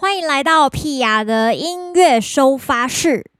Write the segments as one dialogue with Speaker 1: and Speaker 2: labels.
Speaker 1: 欢迎来到屁雅的音乐收发室。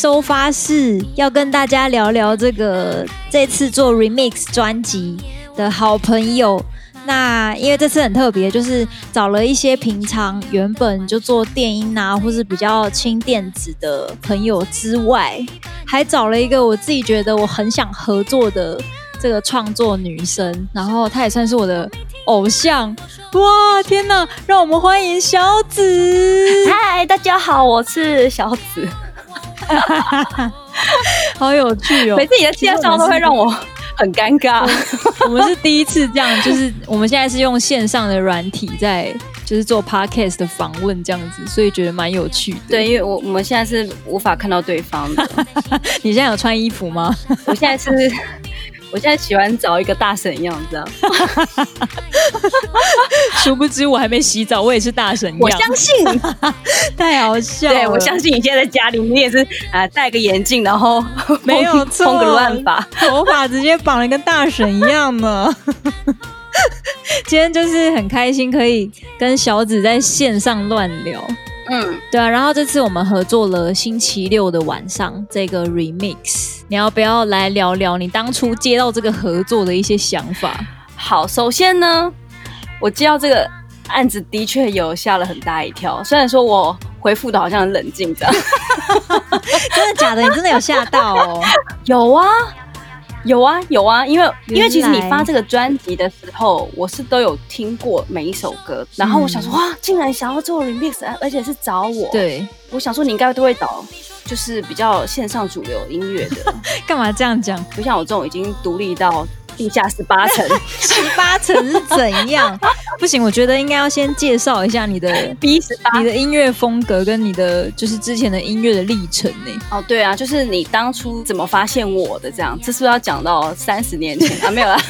Speaker 1: 收发室要跟大家聊聊这个这次做 remix 专辑的好朋友。那因为这次很特别，就是找了一些平常原本就做电音啊，或是比较轻电子的朋友之外，还找了一个我自己觉得我很想合作的这个创作女生。然后她也算是我的偶像。哇，天哪！让我们欢迎小紫。
Speaker 2: 嗨，大家好，我是小紫。
Speaker 1: 好有趣哦！
Speaker 2: 每次你的介绍都会让我很尴尬。
Speaker 1: 我们是第一次这样，就是我们现在是用线上的软体在，就是做 podcast 的访问这样子，所以觉得蛮有趣的。
Speaker 2: 对，因为我我们现在是无法看到对方的。
Speaker 1: 你现在有穿衣服吗？
Speaker 2: 我现在是。我现在喜欢找一个大神样这样，
Speaker 1: 殊不知我还没洗澡，我也是大神样。
Speaker 2: 我相信，
Speaker 1: 太好笑了。
Speaker 2: 对，我相信你现在在家里，你也是啊，戴个眼镜，然后
Speaker 1: 没有错，
Speaker 2: 疯个乱发，
Speaker 1: 头发直接绑了跟大神一样呢。今天就是很开心，可以跟小紫在线上乱聊。嗯，对啊，然后这次我们合作了星期六的晚上这个 remix，你要不要来聊聊你当初接到这个合作的一些想法？
Speaker 2: 好，首先呢，我接到这个案子的确有吓了很大一跳，虽然说我回复的好像很冷静这样，
Speaker 1: 真的假的？你真的有吓到哦？
Speaker 2: 有啊。有啊有啊，因为因为其实你发这个专辑的时候，我是都有听过每一首歌，然后我想说哇，竟然想要做 remix，而且是找我。
Speaker 1: 对，
Speaker 2: 我想说你应该都会找，就是比较线上主流音乐的。
Speaker 1: 干嘛这样讲？
Speaker 2: 不像我这种已经独立到。地下十八层，
Speaker 1: 十八层是怎样？不行，我觉得应该要先介绍一下你的
Speaker 2: B 十八，
Speaker 1: 你的音乐风格跟你的就是之前的音乐的历程呢？
Speaker 2: 哦，对啊，就是你当初怎么发现我的这样？这是不是要讲到三十年前啊？没有啊，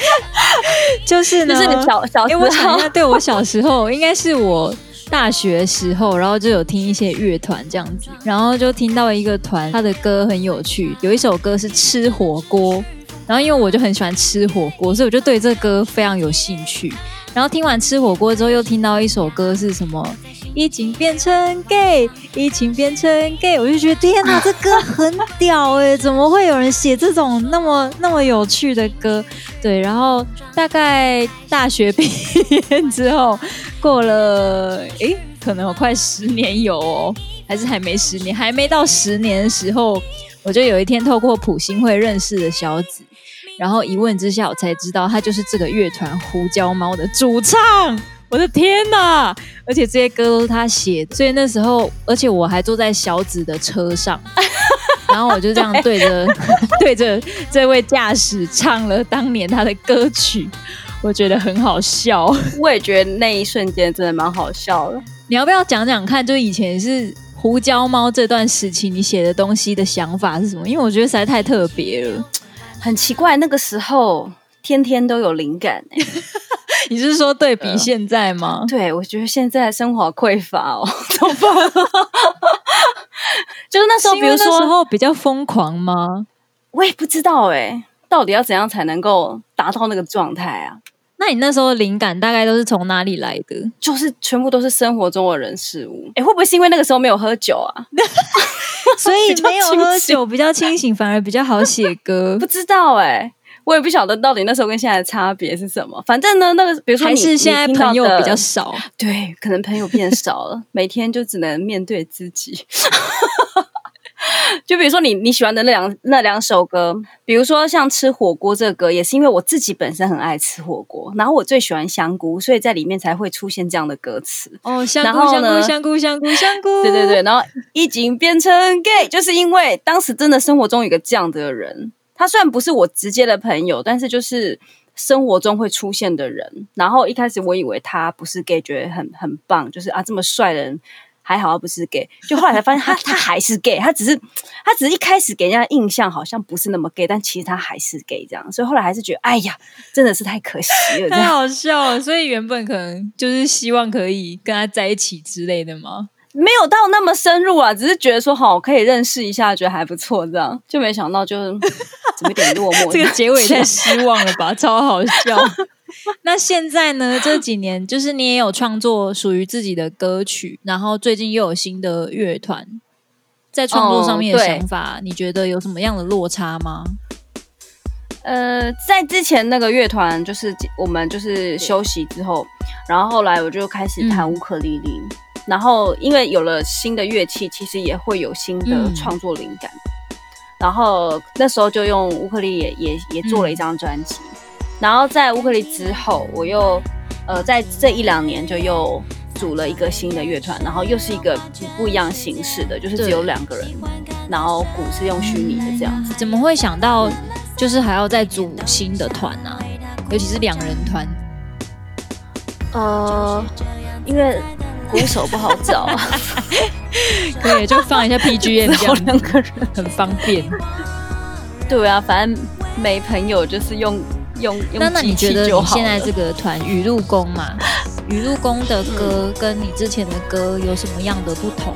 Speaker 1: 就是呢，
Speaker 2: 就是你小小时候，
Speaker 1: 因为我想一下，对我小时候应该是我大学时候，然后就有听一些乐团这样子，然后就听到一个团，他的歌很有趣，有一首歌是吃火锅。然后因为我就很喜欢吃火锅，所以我就对这歌非常有兴趣。然后听完吃火锅之后，又听到一首歌是什么？疫情变成 gay，疫情变成 gay，我就觉得天哪，这歌 很屌哎！怎么会有人写这种那么那么有趣的歌？对，然后大概大学毕业之后，过了诶，可能有快十年有哦，还是还没十年，还没到十年的时候，我就有一天透过普信会认识了小紫。然后一问之下，我才知道他就是这个乐团胡椒猫的主唱。我的天哪！而且这些歌都是他写的，所以那时候，而且我还坐在小紫的车上，然后我就这样对着对着这位驾驶唱了当年他的歌曲，我觉得很好笑。
Speaker 2: 我也觉得那一瞬间真的蛮好笑的。
Speaker 1: 你要不要讲讲看？就以前是胡椒猫这段时期，你写的东西的想法是什么？因为我觉得实在太特别了。
Speaker 2: 很奇怪，那个时候天天都有灵感。
Speaker 1: 你是说对比现在吗？
Speaker 2: 呃、对，我觉得现在生活匮乏哦，怎么办？就是那时候，比如说那
Speaker 1: 时候比较疯狂吗？
Speaker 2: 我也不知道哎，到底要怎样才能够达到那个状态啊？
Speaker 1: 那你那时候的灵感大概都是从哪里来的？
Speaker 2: 就是全部都是生活中的人事物。哎，会不会是因为那个时候没有喝酒啊？
Speaker 1: 所以没有喝酒，比较清醒，反而比较好写歌。
Speaker 2: 不知道哎、欸，我也不晓得到底那时候跟现在的差别是什么。反正呢，那个比如说你，还是现在朋友比较少，对，可能朋友变少了，每天就只能面对自己。就比如说你你喜欢的那两那两首歌，比如说像吃火锅这个歌，也是因为我自己本身很爱吃火锅，然后我最喜欢香菇，所以在里面才会出现这样的歌词。
Speaker 1: 哦，香菇香菇香菇香菇香菇，
Speaker 2: 对对对，然后已经变成 gay，就是因为当时真的生活中有个这样的人，他虽然不是我直接的朋友，但是就是生活中会出现的人。然后一开始我以为他不是 gay，觉得很很棒，就是啊这么帅的人还好，他不是 gay。就后来才发现他他还是 gay，他只是他只是一开始给人家印象好像不是那么 gay，但其实他还是 gay 这样。所以后来还是觉得哎呀，真的是太可惜了，
Speaker 1: 太好笑了。所以原本可能就是希望可以跟他在一起之类的吗？
Speaker 2: 没有到那么深入啊，只是觉得说好可以认识一下，觉得还不错，这样就没想到就是怎么有点落寞。
Speaker 1: 这个结尾太 失望了吧，超好笑。那现在呢？这几年就是你也有创作属于自己的歌曲，然后最近又有新的乐团，在创作上面的想法，哦，你觉得有什么样的落差吗？
Speaker 2: 呃，在之前那个乐团，就是我们就是休息之后，然后后来我就开始弹乌克丽丽。嗯然后，因为有了新的乐器，其实也会有新的创作灵感。嗯、然后那时候就用乌克丽也也也做了一张专辑。嗯、然后在乌克丽之后，我又呃在这一两年就又组了一个新的乐团，然后又是一个不一样形式的，就是只有两个人，然后鼓是用虚拟的这样子。
Speaker 1: 怎么会想到就是还要再组新的团呢、啊？尤其是两人团。
Speaker 2: 呃，因为。鼓手不好找啊，
Speaker 1: 可以就放一下 PGM，这样 两个人很方便。
Speaker 2: 对啊，反正没朋友就是用用用。
Speaker 1: 那那你觉得你现在这个团雨露宫嘛，雨露宫的歌跟你之前的歌有什么样的不同？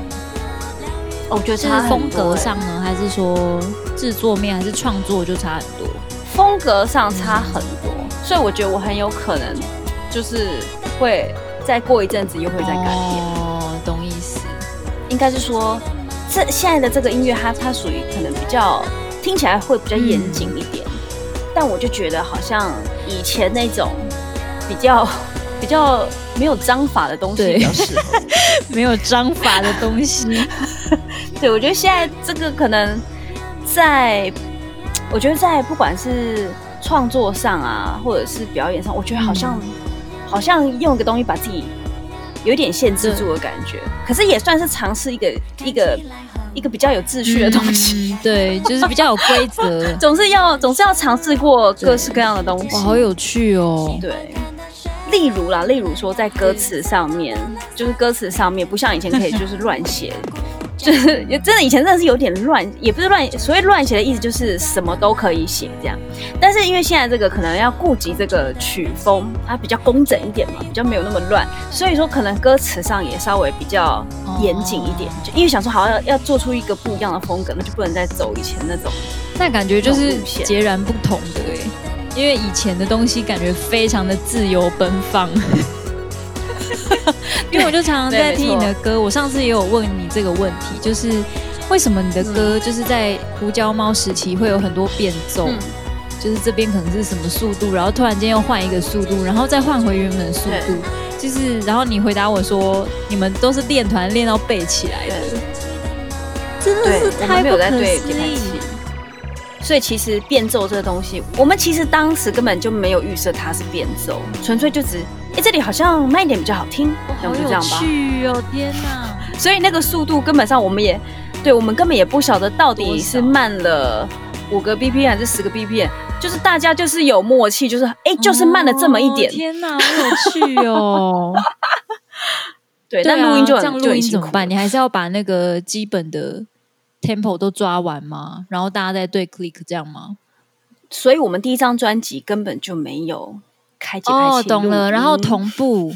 Speaker 2: 我觉得
Speaker 1: 是风格上呢，还是说制作面，还是创作就差很多？
Speaker 2: 风格上差很多，嗯、所以我觉得我很有可能就是会。再过一阵子又会再改变
Speaker 1: 哦，懂意思。
Speaker 2: 应该是说，这现在的这个音乐，它它属于可能比较听起来会比较严谨一点，嗯、但我就觉得好像以前那种比较 比较没有章法的东西比较适合。
Speaker 1: 没有章法的东西，
Speaker 2: 对，我觉得现在这个可能在，我觉得在不管是创作上啊，或者是表演上，我觉得好像。嗯好像用一个东西把自己有点限制住的感觉，可是也算是尝试一个一个一个比较有秩序的东西。
Speaker 1: 嗯、对，就是比较有规则，
Speaker 2: 总是要总是要尝试过各式各样的东西。
Speaker 1: 哇，好有趣哦！
Speaker 2: 对，例如啦，例如说在歌词上面，就是歌词上面不像以前可以就是乱写。就是也真的以前真的是有点乱，也不是乱，所谓乱写的意思就是什么都可以写这样。但是因为现在这个可能要顾及这个曲风，它比较工整一点嘛，比较没有那么乱，所以说可能歌词上也稍微比较严谨一点。就因为想说好像要做出一个不一样的风格，那就不能再走以前那种。
Speaker 1: 那感觉就是截然不同的哎，因为以前的东西感觉非常的自由奔放。因为我就常常在听你的歌，我上次也有问你这个问题，就是为什么你的歌就是在胡椒猫时期会有很多变奏，嗯、就是这边可能是什么速度，然后突然间又换一个速度，然后再换回原本的速度，就是然后你回答我说你们都是练团练到背起来的，真的是太不可思议。
Speaker 2: 所以其实变奏这个东西，我们其实当时根本就没有预设它是变奏，纯粹就只。哎，这里好像慢一点比较好听，
Speaker 1: 哦、好有趣哦！天哪，
Speaker 2: 所以那个速度根本上我们也，对我们根本也不晓得到底是慢了五个 BPM 还是十个 BPM，就是大家就是有默契，就是哎，就是慢了这么一点。
Speaker 1: 哦、天哪，好有趣哦！
Speaker 2: 对，那录音就很
Speaker 1: 这样录音怎么办？你还是要把那个基本的 tempo 都抓完吗？然后大家再对 click 这样吗？
Speaker 2: 所以我们第一张专辑根本就没有。开节拍器哦，
Speaker 1: 懂了。然后同步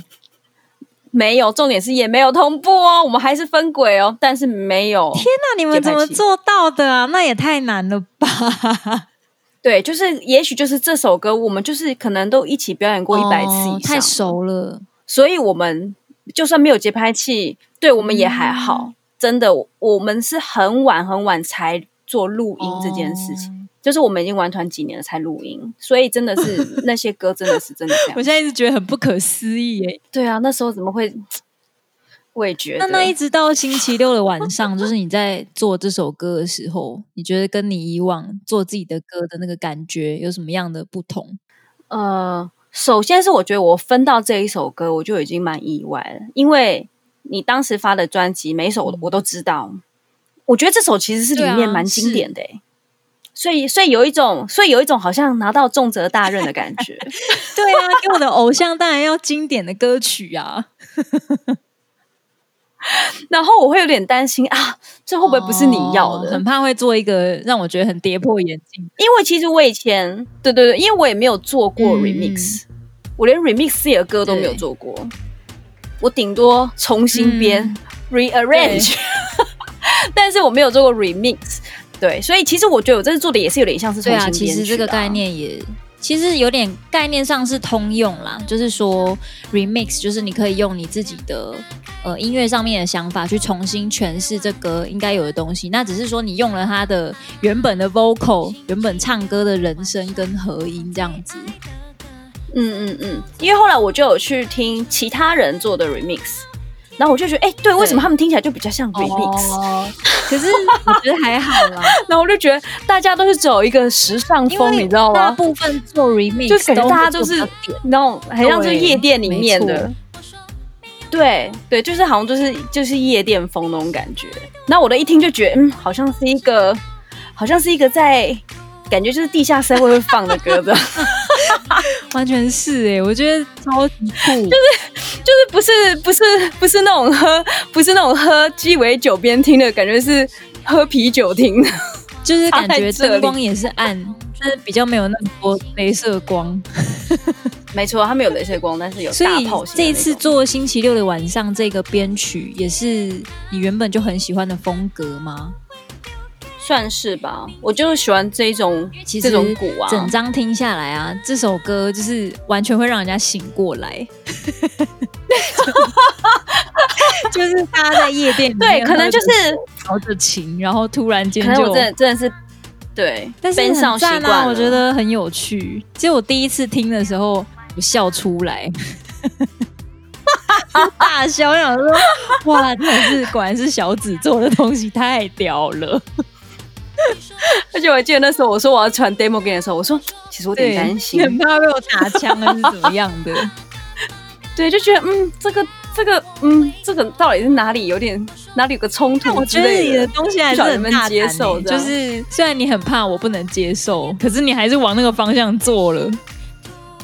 Speaker 2: 没有，重点是也没有同步哦，我们还是分轨哦，但是没有。
Speaker 1: 天哪，你们怎么做到的啊？那也太难了吧？
Speaker 2: 对，就是也许就是这首歌，我们就是可能都一起表演过一百次以上，哦，
Speaker 1: 太熟了。
Speaker 2: 所以我们就算没有节拍器，对我们也还好。嗯、真的，我们是很晚很晚才做录音这件事情。哦就是我们已经玩团几年了才录音，所以真的是那些歌真的是真的这样。
Speaker 1: 我现在一直觉得很不可思议耶。
Speaker 2: 对啊，那时候怎么会？我也觉得。
Speaker 1: 那那一直到星期六的晚上，就是你在做这首歌的时候，你觉得跟你以往做自己的歌的那个感觉有什么样的不同？
Speaker 2: 呃，首先是我觉得我分到这一首歌，我就已经蛮意外了，因为你当时发的专辑每一首我都知道，嗯、我觉得这首其实是里面蛮经典的。所以所以有一种，所以有一种好像拿到重责大任的感觉。
Speaker 1: 对啊，给我的偶像当然要经典的歌曲啊。
Speaker 2: 然后我会有点担心啊，这会不会不是你要的？
Speaker 1: 哦，很怕会做一个让我觉得很跌破眼镜。
Speaker 2: 因为其实我以前，对对对，因为我也没有做过 remix，嗯，我连 remix 自己的歌都没有做过，我顶多重新编，嗯，rearrange，但是我没有做过 remix。对，所以其实我觉得我这次做的也是有点像是重新编曲，啊。
Speaker 1: 其实这个概念也。其实有点概念上是通用啦，就是说 remix 就是你可以用你自己的呃音乐上面的想法去重新诠释这歌应该有的东西，那只是说你用了它的原本的 vocal，原本唱歌的人声跟和音这样子。
Speaker 2: 嗯嗯嗯，因为后来我就有去听其他人做的 remix。然后我就觉得，哎、欸，对，为什么他们听起来就比较像 remix？、
Speaker 1: 哦、可是我觉得还好啦。
Speaker 2: 然后我就觉得大家都是走一个时尚风，你知道吗？
Speaker 1: 大部分做 remix
Speaker 2: 就感觉大家都是那种很像是夜店里面的。对对，就是好像就是就是夜店风那种感觉。那我的一听就觉得，嗯，好像是一个，好像是一个在感觉就是地下社会会放的歌的。
Speaker 1: 完全是哎、欸，我觉得超级酷，
Speaker 2: 就是就是不是不是不是那种喝不是那种喝鸡尾酒边听的感觉，是喝啤酒听的，
Speaker 1: 就是感觉灯光也是暗，但是比较没有那么多镭射光。
Speaker 2: 没错，它没有镭射光，但是有大炮。
Speaker 1: 所以这一次做星期六的晚上这个编曲，也是你原本就很喜欢的风格吗？
Speaker 2: 算是吧，我就是喜欢这一种这种鼓啊。
Speaker 1: 整张听下来啊，这首歌就是完全会让人家醒过来，就是大家在夜店里面，
Speaker 2: 对，可能就是
Speaker 1: 调着琴，然后突然间就
Speaker 2: 真的真的是对，
Speaker 1: 但是很赞啊，我觉得很有趣。其实我第一次听的时候，我笑出来，大笑，我想说哇，真的是果然是小紫做的东西太屌了。
Speaker 2: 而且我还记得那时候，我说我要传 demo 给你的时候，我说其实我有点担心，
Speaker 1: 很怕被我打枪还是怎么样的。
Speaker 2: 对，就觉得嗯，这个这个嗯，这个到底是哪里有点哪里有个冲突？
Speaker 1: 我觉得你的东西还是很大接受的，就是虽然你很怕我不能接受，可是你还是往那个方向做了。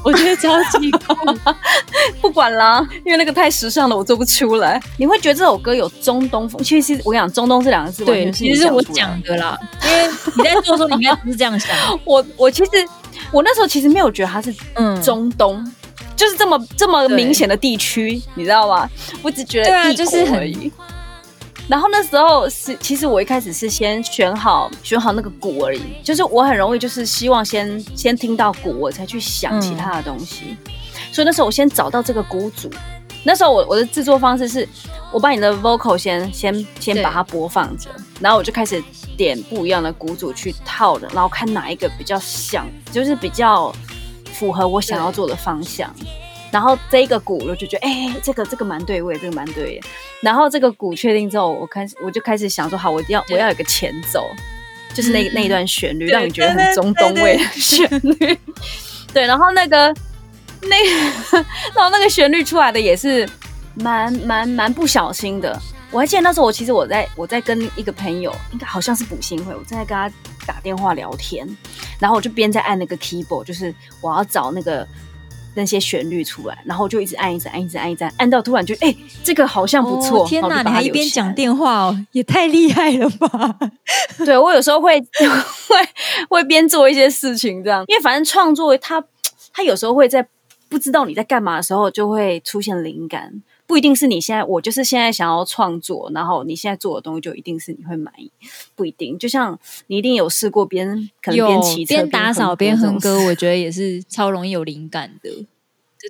Speaker 1: 我觉得超级酷，
Speaker 2: 不管啦，因为那个太时尚了，我做不出来。你会觉得这首歌有中东风？其实我跟你讲，中东这两个字，
Speaker 1: 对，其实是我讲的啦。因为你在做的时候，你应该不是这样想。
Speaker 2: 我我其实我那时候其实没有觉得它是嗯中东，嗯、就是这么这么明显的地区，你知道吗？我只觉得对啊，就是而已。然后那时候是，其实我一开始是先选好选好那个鼓而已，就是我很容易就是希望先先听到鼓，我才去想其他的东西。嗯、所以那时候我先找到这个鼓组，那时候我我的制作方式是，我把你的 vocal 先先先把它播放着，然后我就开始点不一样的鼓组去套的，然后看哪一个比较像，就是比较符合我想要做的方向。然后这一个鼓我就觉得，哎、欸，这个这个蛮对味，这个蛮对。然后这个鼓确定之后，我开始我就开始想说，好，我要我要有个前奏，就是那那一段旋律，让你觉得很中东味的旋律。对，然后那个那个，然后那个旋律出来的也是蛮蛮蛮不小心的。我还记得那时候，我其实我在我在跟一个朋友，应该好像是补新会，我正在跟他打电话聊天，然后我就边在按那个 keyboard，就是我要找那个。那些旋律出来，然后就一直按，一直按，一直按，一直按，按到突然就哎、欸，这个好像不错。
Speaker 1: 哦、天哪，你还一边讲电话哦，也太厉害了吧！
Speaker 2: 对，我有时候会 会会边做一些事情这样，因为反正创作它它有时候会在不知道你在干嘛的时候就会出现灵感。不一定是你现在，我就是现在想要创作，然后你现在做的东西就一定是你会满意，不一定。就像你一定有试过边可能边骑边
Speaker 1: 打扫边哼歌，我觉得也是超容易有灵感的。对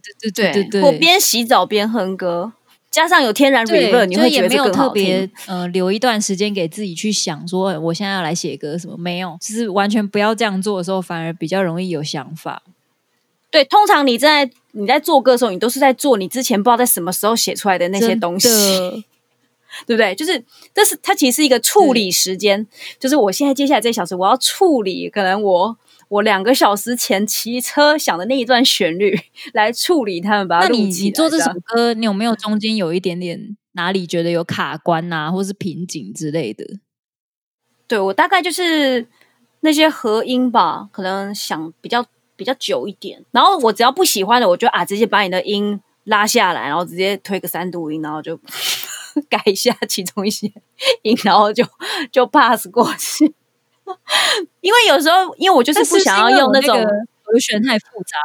Speaker 1: 对对对对对，
Speaker 2: 我边洗澡边哼歌，加上有天然 reverb，你会觉得没有特别
Speaker 1: 呃留一段时间给自己去想说，我现在要来写歌什么？没有，就是完全不要这样做的时候，反而比较容易有想法。
Speaker 2: 对，通常你在你在做歌的时候，你都是在做你之前不知道在什么时候写出来的那些东西，对不对？就是这是它其实是一个处理时间，就是我现在接下来这小时我要处理，可能我我两个小时前骑车想的那一段旋律来处理他们，把它录起来。那你
Speaker 1: 你做这首歌，你有没有中间有一点点哪里觉得有卡关啊，或是瓶颈之类的？
Speaker 2: 对，我大概就是。那些合音吧，可能想比较比较久一点。然后我只要不喜欢的，我就啊直接把你的音拉下来，然后直接推个三度音，然后就 改一下其中一些音，然后就就 pass 过去。因为有时候，因为我就是不想要用那种
Speaker 1: 和弦太复杂。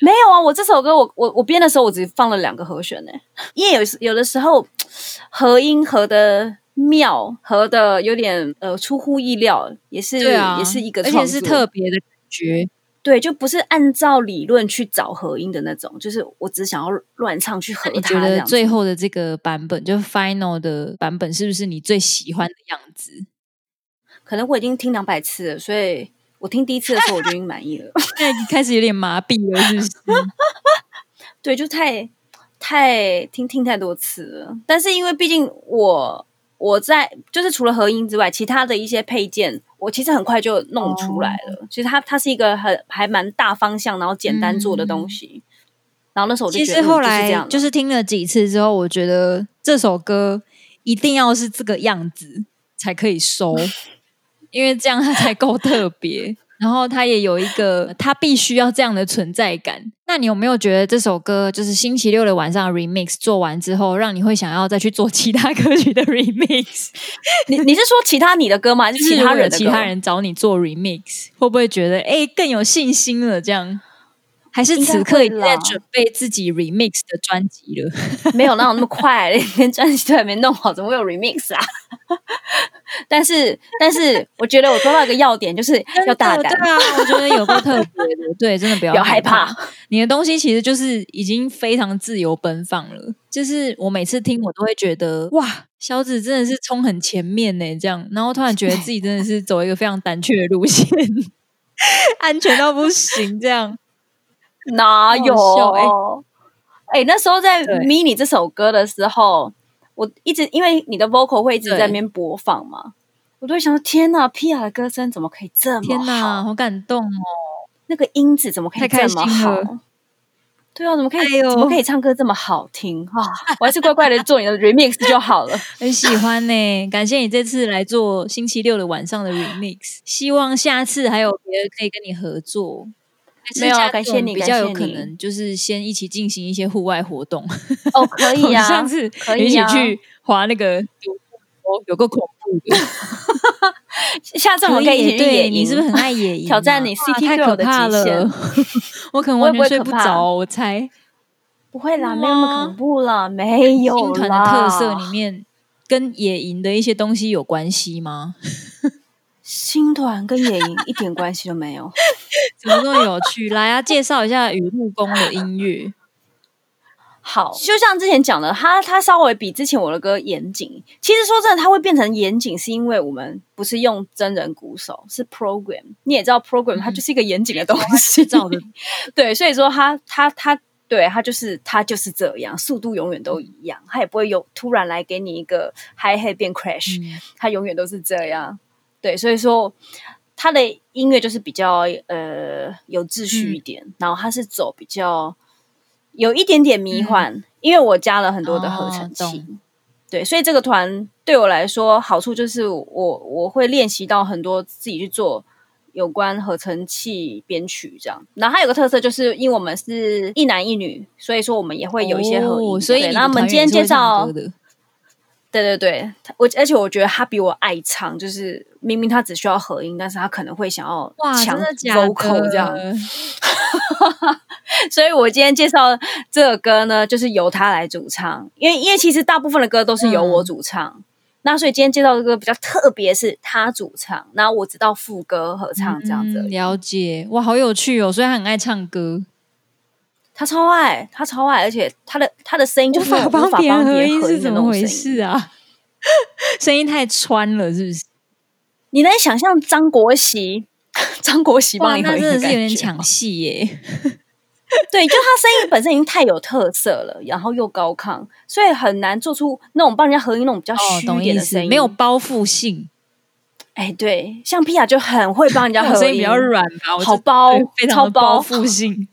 Speaker 2: 没有啊，我这首歌我我我编的时候，我只放了两个和弦呢。因为有有的时候和音和的妙，和的有点呃出乎意料，也是啊，也是一个，
Speaker 1: 而且是特别的感觉。
Speaker 2: 对，就不是按照理论去找合音的那种，就是我只想要乱唱去合它。你觉得
Speaker 1: 最后的这个版本，就 final 的版本，是不是你最喜欢的样子？
Speaker 2: 可能我已经听两百次了，所以我听第一次的时候我就已经满意了。
Speaker 1: 现在开始有点麻痹了，是不是？
Speaker 2: 对，就太太听听太多次了。但是因为毕竟我我在就是除了合音之外，其他的一些配件，我其实很快就弄出来了。哦、其实它它是一个很还蛮大方向，然后简单做的东西。嗯、然后那时候其实后来
Speaker 1: 就是，就是听了几次之后，我觉得这首歌一定要是这个样子才可以收。因为这样它才够特别，然后他也有一个，他必须要这样的存在感。那你有没有觉得这首歌就是星期六的晚上 remix 做完之后，让你会想要再去做其他歌曲的 remix？
Speaker 2: 你你是说其他你的歌吗？还是其他人？
Speaker 1: 其他人找你做 remix，会不会觉得哎更有信心了？这样？还是此刻已经在准备自己 remix 的专辑了？
Speaker 2: 没有 那种那么快，连专辑都还没弄好，怎么会有 remix 啊？但是，但是，我觉得我说到一个要点，就是要大胆。
Speaker 1: 对啊，我觉得有个特别的，对，真的不要
Speaker 2: 不要害怕。
Speaker 1: 你的东西其实就是已经非常自由奔放了。就是我每次听，我都会觉得哇，小紫真的是冲很前面呢，这样。然后突然觉得自己真的是走一个非常胆怯的路线，安全到不行，这样。
Speaker 2: 哪有？哎、欸欸，那时候在 mini 这首歌的时候，我一直因为你的 vocal 会一直在那边播放嘛，我都会想说：天哪，Pia 的歌声怎么可以这么好？
Speaker 1: 天哪，好感动哦！
Speaker 2: 那个音质怎么可以这么好？对啊，怎么可以？哎、怎么可以唱歌这么好听啊？我还是乖乖的做你的 remix 就好了。
Speaker 1: 很喜欢呢、欸，感谢你这次来做星期六的晚上的 remix，希望下次还有别人可以跟你合作。
Speaker 2: 没有，感谢你，
Speaker 1: 比较有可能就是先一起进行一些户外活动。
Speaker 2: 哦，可以 啊，
Speaker 1: 上次一起去滑那个有有个恐怖的。
Speaker 2: 下次我们可以一起去野营，
Speaker 1: 你是不是很爱野 营？
Speaker 2: 挑战你 City Girl 的极限。
Speaker 1: 我可能完全睡不着，我猜
Speaker 2: 不会啦，没有那么恐怖了，没有。
Speaker 1: 新团的特色里面跟野营的一些东西有关系吗？
Speaker 2: 新团跟野营一点关系都没有，
Speaker 1: 怎么这么有趣？来啊，介绍一下雨木宫的音乐。
Speaker 2: 好，就像之前讲的，它它稍微比之前我的歌严谨。其实说真的，它会变成严谨，是因为我们不是用真人鼓手，是 program。你也知道，program 它就是一个严谨的东西，造的。对，所以说它它它，对它就是它就是这样，速度永远都一样，它也不会有突然来给你一个 high head 变 crash，嗯，它永远都是这样。对，所以说他的音乐就是比较呃有秩序一点，嗯、然后他是走比较有一点点迷幻，嗯、因为我加了很多的合成器。哦、对，所以这个团对我来说好处就是我我会练习到很多自己去做有关合成器编曲这样。然后还有个特色就是因为我们是一男一女，所以说我们也会有一些合音。哦、所以，那我们今天介绍。对对对，我而且我觉得他比我爱唱，就是明明他只需要合音，但是他可能会想要强 vocal 这样。所以我今天介绍这个歌呢，就是由他来主唱，因为因为其实大部分的歌都是由我主唱，嗯、那所以今天介绍的歌比较特别，是他主唱，然后我知道副歌合唱这样子、嗯。
Speaker 1: 了解，哇，好有趣哦！所以他很爱唱歌。
Speaker 2: 他超爱，他超爱，而且他的他的声音就是无法帮别人合音是怎么回事啊？
Speaker 1: 声音太穿了，是不是？
Speaker 2: 你能想象张国喜？张国喜帮你合音，真的是有点
Speaker 1: 抢戏耶。
Speaker 2: 对，就他声音本身已经太有特色了，然后又高亢，所以很难做出那种帮人家合音那种比较虚一点的声音，
Speaker 1: 没有包覆性。
Speaker 2: 哎，对，像 Pia 就很会帮人家 合音，
Speaker 1: 声音比较软吧，
Speaker 2: 好包，
Speaker 1: 非常包覆性，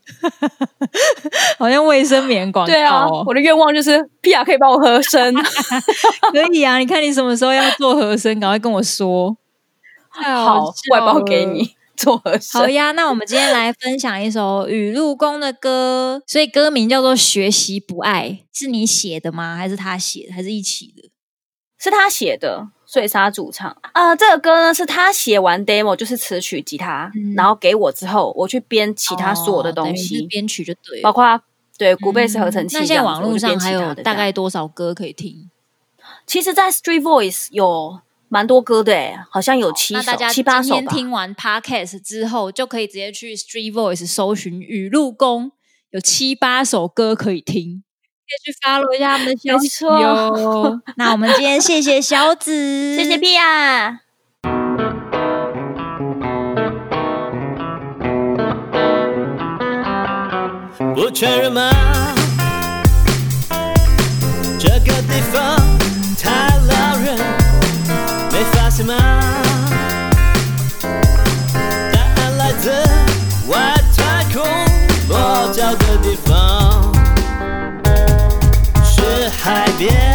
Speaker 1: 好像卫生棉广告。
Speaker 2: 对啊，我的愿望就是 Pia 可以帮我合声，
Speaker 1: 可以啊。你看你什么时候要做和声，赶快跟我说。
Speaker 3: 好，外包给你做和声。
Speaker 1: 好呀，那我们今天来分享一首雨露宫的歌，所以歌名叫做《学习不爱》，是你写的吗？还是他写的？还是一起的？
Speaker 3: 是他写的，碎沙主唱啊、呃。这个歌呢，是他写完 demo，就是词曲、吉他、嗯，然后给我之后，我去编其他所有的东西，
Speaker 1: 编、哦、曲就对了，
Speaker 3: 包括对古贝斯合成器、嗯。那
Speaker 1: 现在网络上还有大概多少歌可以听？
Speaker 3: 其实，在 Street Voice 有蛮多歌的，诶好像有七首、七八首吧。
Speaker 1: 听完 Podcast 之后，就可以直接去 Street Voice 搜寻雨露宫，有七八首歌可以听。去 follow 一下他们的消息哟。那我们今天谢谢小紫，
Speaker 3: 谢谢 Pia。不确认吗？这个地方 тебе.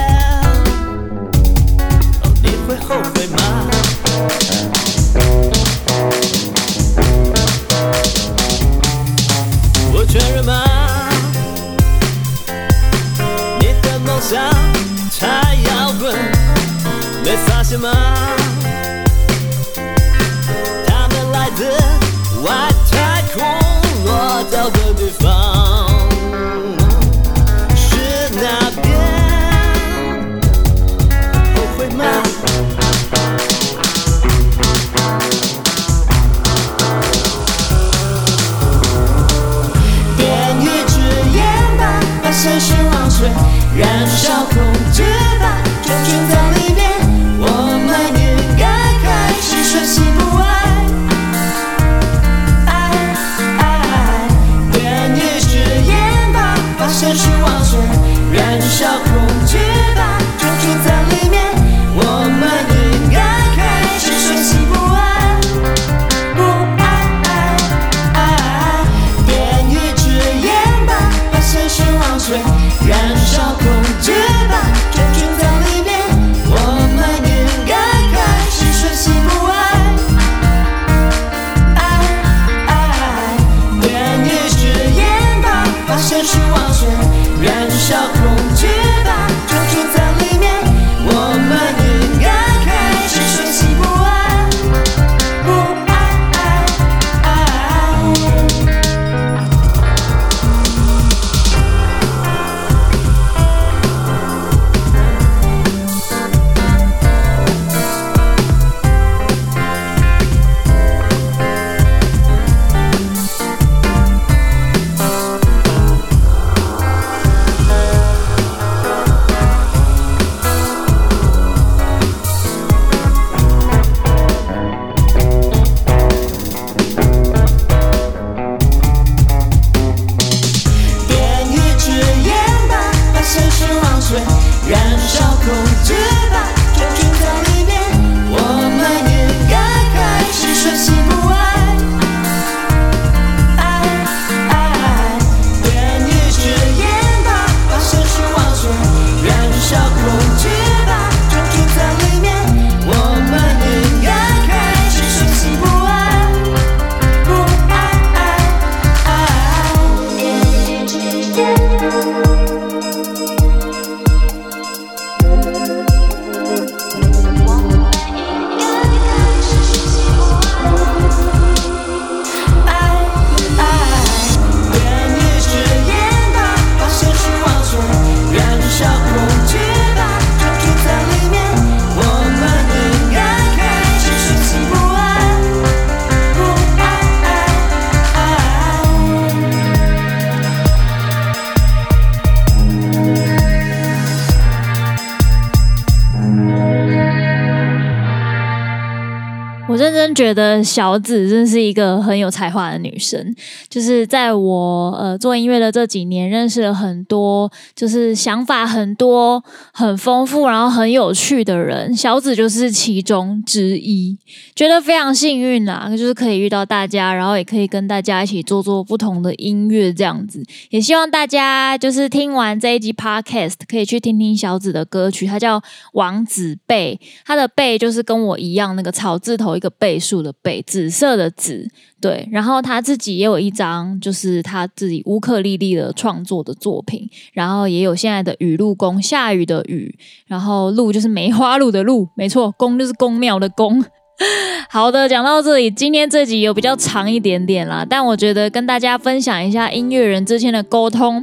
Speaker 3: 认真
Speaker 1: 觉得小紫真是一个很有才华的女生，就是在我呃做音乐的这几年，认识了很多就是想法很多、很丰富，然后很有趣的人，小紫就是其中之一，觉得非常幸运啦，就是可以遇到大家，然后也可以跟大家一起做做不同的音乐这样子，也希望大家就是听完这一集 Podcast 可以去听听小紫的歌曲，她叫王子贝，她的贝就是跟我一样那个草字头一个倍数的倍，紫色的紫，对。然后他自己也有一张，就是他自己乌克丽丽的创作的作品。然后也有现在的雨露宫，下雨的雨，然后露就是梅花鹿的鹿，没错，宫就是宫庙的宫。好的，讲到这里，今天这集有比较长一点点啦，但我觉得跟大家分享一下音乐人之间的沟通。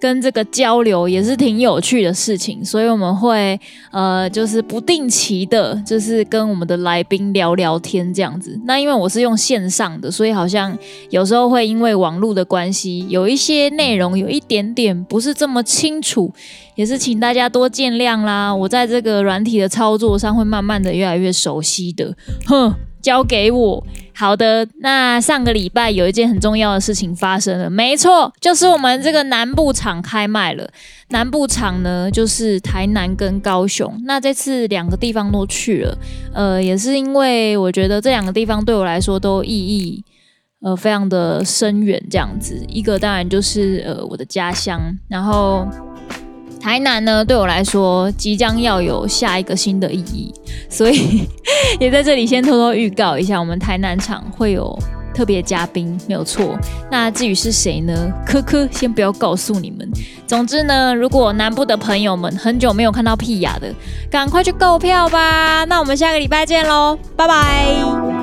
Speaker 1: 跟这个交流也是挺有趣的事情，所以我们会呃，就是不定期的，就是跟我们的来宾聊聊天这样子。那因为我是用线上的，所以好像有时候会因为网络的关系，有一些内容有一点点不是这么清楚，也是请大家多见谅啦。我在这个软体的操作上会慢慢的越来越熟悉的，哼。交给我。好的，那上个礼拜有一件很重要的事情发生了，没错，就是我们这个南部场开卖了。南部场呢，就是台南跟高雄。那这次两个地方都去了，呃，也是因为我觉得这两个地方对我来说都意义呃非常的深远，这样子。一个当然就是呃我的家乡，然后。台南呢，对我来说即将要有下一个新的意义，所以 也在这里先偷偷预告一下，我们台南场会有特别嘉宾，没有错。那至于是谁呢？科科先不要告诉你们。总之呢，如果南部的朋友们很久没有看到屁雅的，赶快去购票吧。那我们下个礼拜见喽，拜拜。